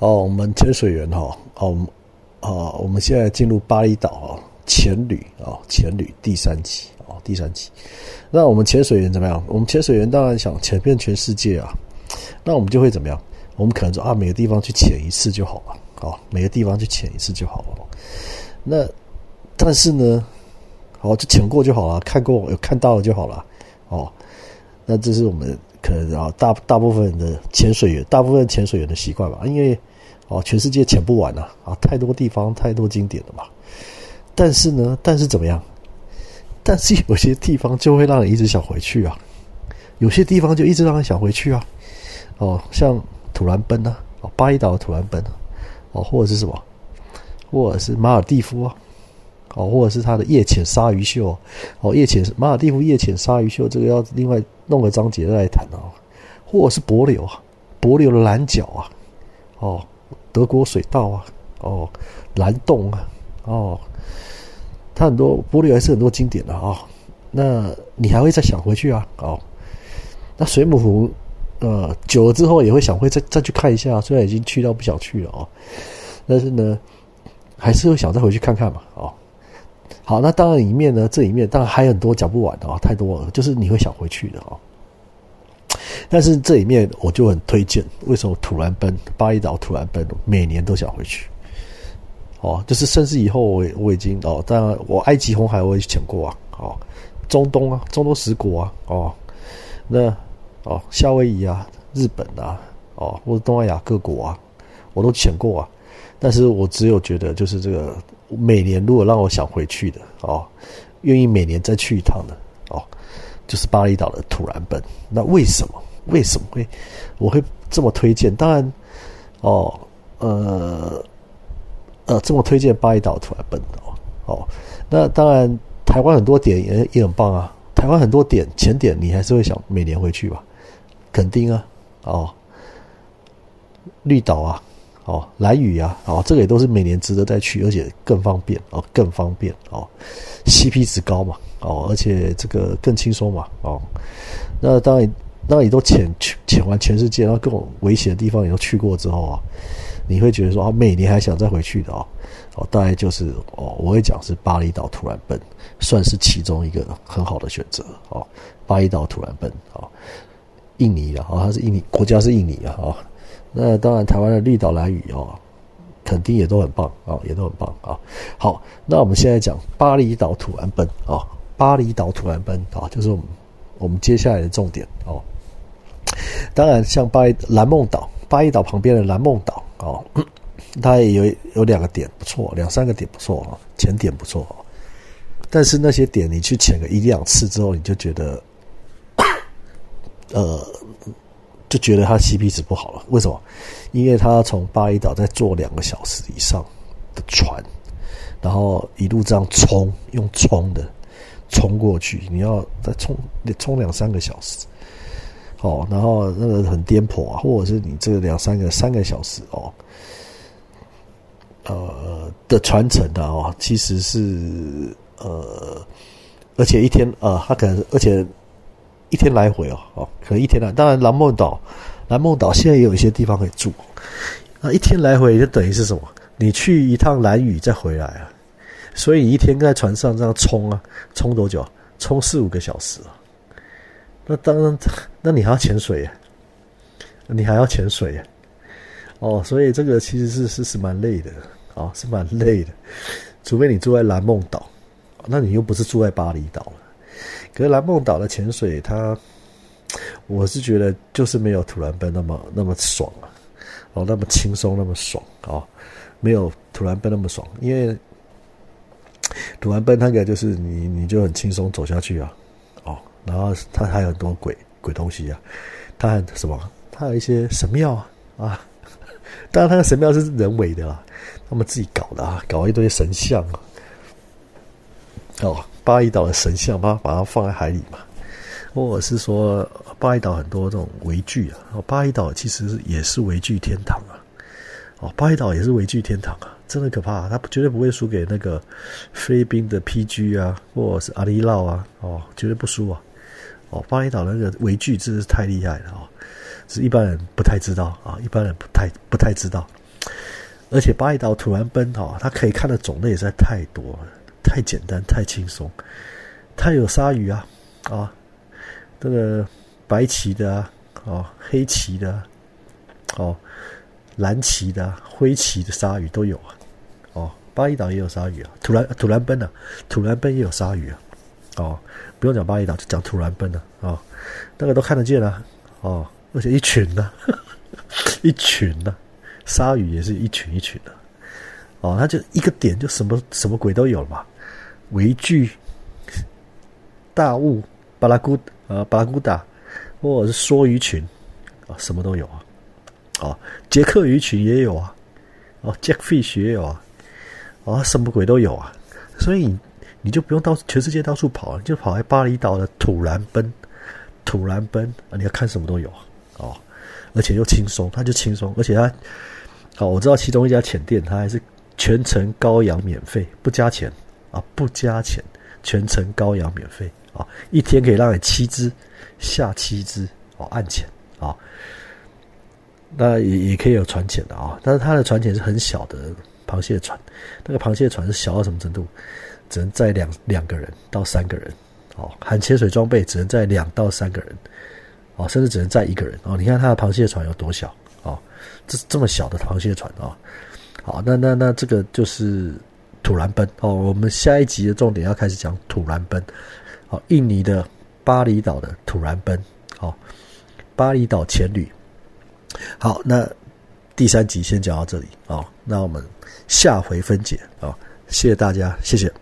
哦，我们潜水员哈，哦，哦，我们现在进入巴厘岛啊，潜旅啊，潜旅第三期啊，第三期。那我们潜水员怎么样？我们潜水员当然想潜遍全世界啊。那我们就会怎么样？我们可能说啊，每个地方去潜一次就好了，好，每个地方去潜一次就好了。那但是呢，好，就潜过就好了，看过有看到了就好了，哦。那这是我们可能啊，大大部分的潜水员，大部分潜水员的习惯吧，因为哦，全世界潜不完呐，啊，太多地方，太多经典了嘛。但是呢，但是怎么样？但是有些地方就会让你一直想回去啊，有些地方就一直让人想回去啊。哦，像土兰奔啊，哦，巴厘岛的土兰奔啊，哦，或者是什么，或者是马尔蒂夫啊，哦，或者是它的夜潜鲨鱼秀，哦，夜潜马尔蒂夫夜潜鲨鱼秀，这个要另外弄个章节再来谈啊，或者是柏流啊，柏流的蓝角啊，哦，德国水稻啊，哦，蓝洞啊，哦，它很多柏流还是很多经典的啊，那你还会再想回去啊？哦，那水母湖。呃，久了之后也会想会再再去看一下，虽然已经去到不想去了哦，但是呢，还是会想再回去看看嘛，哦，好，那当然里面呢，这里面当然还有很多讲不完的啊，太多了，就是你会想回去的哦。但是这里面我就很推荐，为什么土兰奔、巴厘岛、土兰奔每年都想回去？哦，就是甚至以后我我已经哦，当然我埃及红海我也潜过啊，哦，中东啊，中东十国啊，哦，那。哦，夏威夷啊，日本啊，哦，或者东南亚各国啊，我都潜过啊。但是我只有觉得，就是这个每年如果让我想回去的哦，愿意每年再去一趟的哦，就是巴厘岛的土兰本。那为什么？为什么会我会这么推荐？当然，哦，呃，呃，这么推荐巴厘岛土兰本哦，哦，那当然，台湾很多点也也很棒啊。台湾很多点前点，你还是会想每年回去吧。肯定啊，哦，绿岛啊，哦，蓝屿啊，哦，这个也都是每年值得再去，而且更方便哦，更方便哦，CP 值高嘛，哦，而且这个更轻松嘛，哦，那当然，当然你都潜潜完全世界，然后各种危险的地方你都去过之后啊，你会觉得说啊，每年还想再回去的哦，哦，大概就是哦，我会讲是巴厘岛突然奔，算是其中一个很好的选择哦，巴厘岛突然奔哦。印尼的啊，它是印尼国家是印尼啊，啊，那当然台湾的绿岛蓝屿哦，肯定也都很棒啊，也都很棒啊。好，那我们现在讲巴厘岛土兰奔啊，巴厘岛土兰奔啊，就是我们我们接下来的重点哦。当然，像巴蓝梦岛，巴厘岛旁边的蓝梦岛哦，它也有有两个点不错，两三个点不错啊，潜点不错。但是那些点你去潜个一两次之后，你就觉得。呃，就觉得他 CP 值不好了。为什么？因为他从巴厘岛再坐两个小时以上的船，然后一路这样冲，用冲的冲过去，你要再冲，得冲两三个小时。哦，然后那个很颠簸啊，或者是你这两三个三个小时哦，呃的传承的哦，其实是呃，而且一天呃，他可能而且。一天来回哦，哦，可能一天来。当然，蓝梦岛，蓝梦岛现在也有一些地方可以住。那一天来回就等于是什么？你去一趟蓝屿再回来啊。所以一天在船上这样冲啊，冲多久？冲四五个小时啊。那当然，那你还要潜水呀？你还要潜水呀？哦，所以这个其实是是是蛮累的啊，是蛮累的。除非你住在蓝梦岛，那你又不是住在巴厘岛了。可是蓝梦岛的潜水，它我是觉得就是没有土兰奔那么那么爽啊，哦，那么轻松，那么爽啊，没有土兰奔那么爽。因为土兰奔那个就是你你就很轻松走下去啊，哦，然后它还有很多鬼鬼东西啊，它很什么？它有一些神庙啊啊，当然它的神庙是人为的啦，他们自己搞的啊，搞一堆神像啊，哦。巴厘岛的神像，把把它放在海里嘛，或者是说巴厘岛很多这种围具啊，哦，巴厘岛其实也是围具天堂啊，哦，巴厘岛也是围具天堂啊，真的可怕，它绝对不会输给那个菲律宾的 PG 啊，或者是阿里绕啊，哦，绝对不输啊，哦，巴厘岛那个围具真是太厉害了啊，是一般人不太知道啊，一般人不太不太知道，而且巴厘岛土然奔哈，它可以看的种类实在太多了，太简单，太轻松。它有鲨鱼啊，啊，这个白鳍的啊，哦，黑鳍的，哦，蓝鳍的、灰鳍的鲨鱼都有啊。哦，巴厘岛也有鲨鱼啊，土兰土兰奔啊，土兰奔也有鲨鱼啊。哦，不用讲巴厘岛，就讲土兰奔了啊，那个都看得见啊。哦，而且一群呢，一群呢，鲨鱼也是一群一群的。哦，它就一个点，就什么什么鬼都有了嘛，围聚。大雾，巴拉古呃巴拉古达，或者是梭鱼群，啊，什么都有啊，啊，杰克鱼群也有啊，哦，Jackfish 也有啊，啊，什么鬼都有啊，所以你就不用到全世界到处跑，你就跑在巴厘岛的土兰奔，土兰奔啊，你要看什么都有啊，哦，而且又轻松，它就轻松，而且它，好，我知道其中一家浅店，它还是全程羔羊免费，不加钱。啊，不加钱，全程羔羊免费。啊，一天可以让你七只下七只哦，按钱啊，那也也可以有船潜的啊，但是它的船潜是很小的螃蟹船，那个螃蟹船是小到什么程度？只能载两两个人到三个人，哦，含潜水装备只能载两到三个人，哦，甚至只能载一个人哦。你看它的螃蟹船有多小哦，这这么小的螃蟹船啊，好，那那那这个就是土兰奔。哦，我们下一集的重点要开始讲土兰奔。哦印尼的巴厘岛的土兰奔，哦，巴厘岛前旅，好，那第三集先讲到这里。哦，那我们下回分解。哦，谢谢大家，谢谢。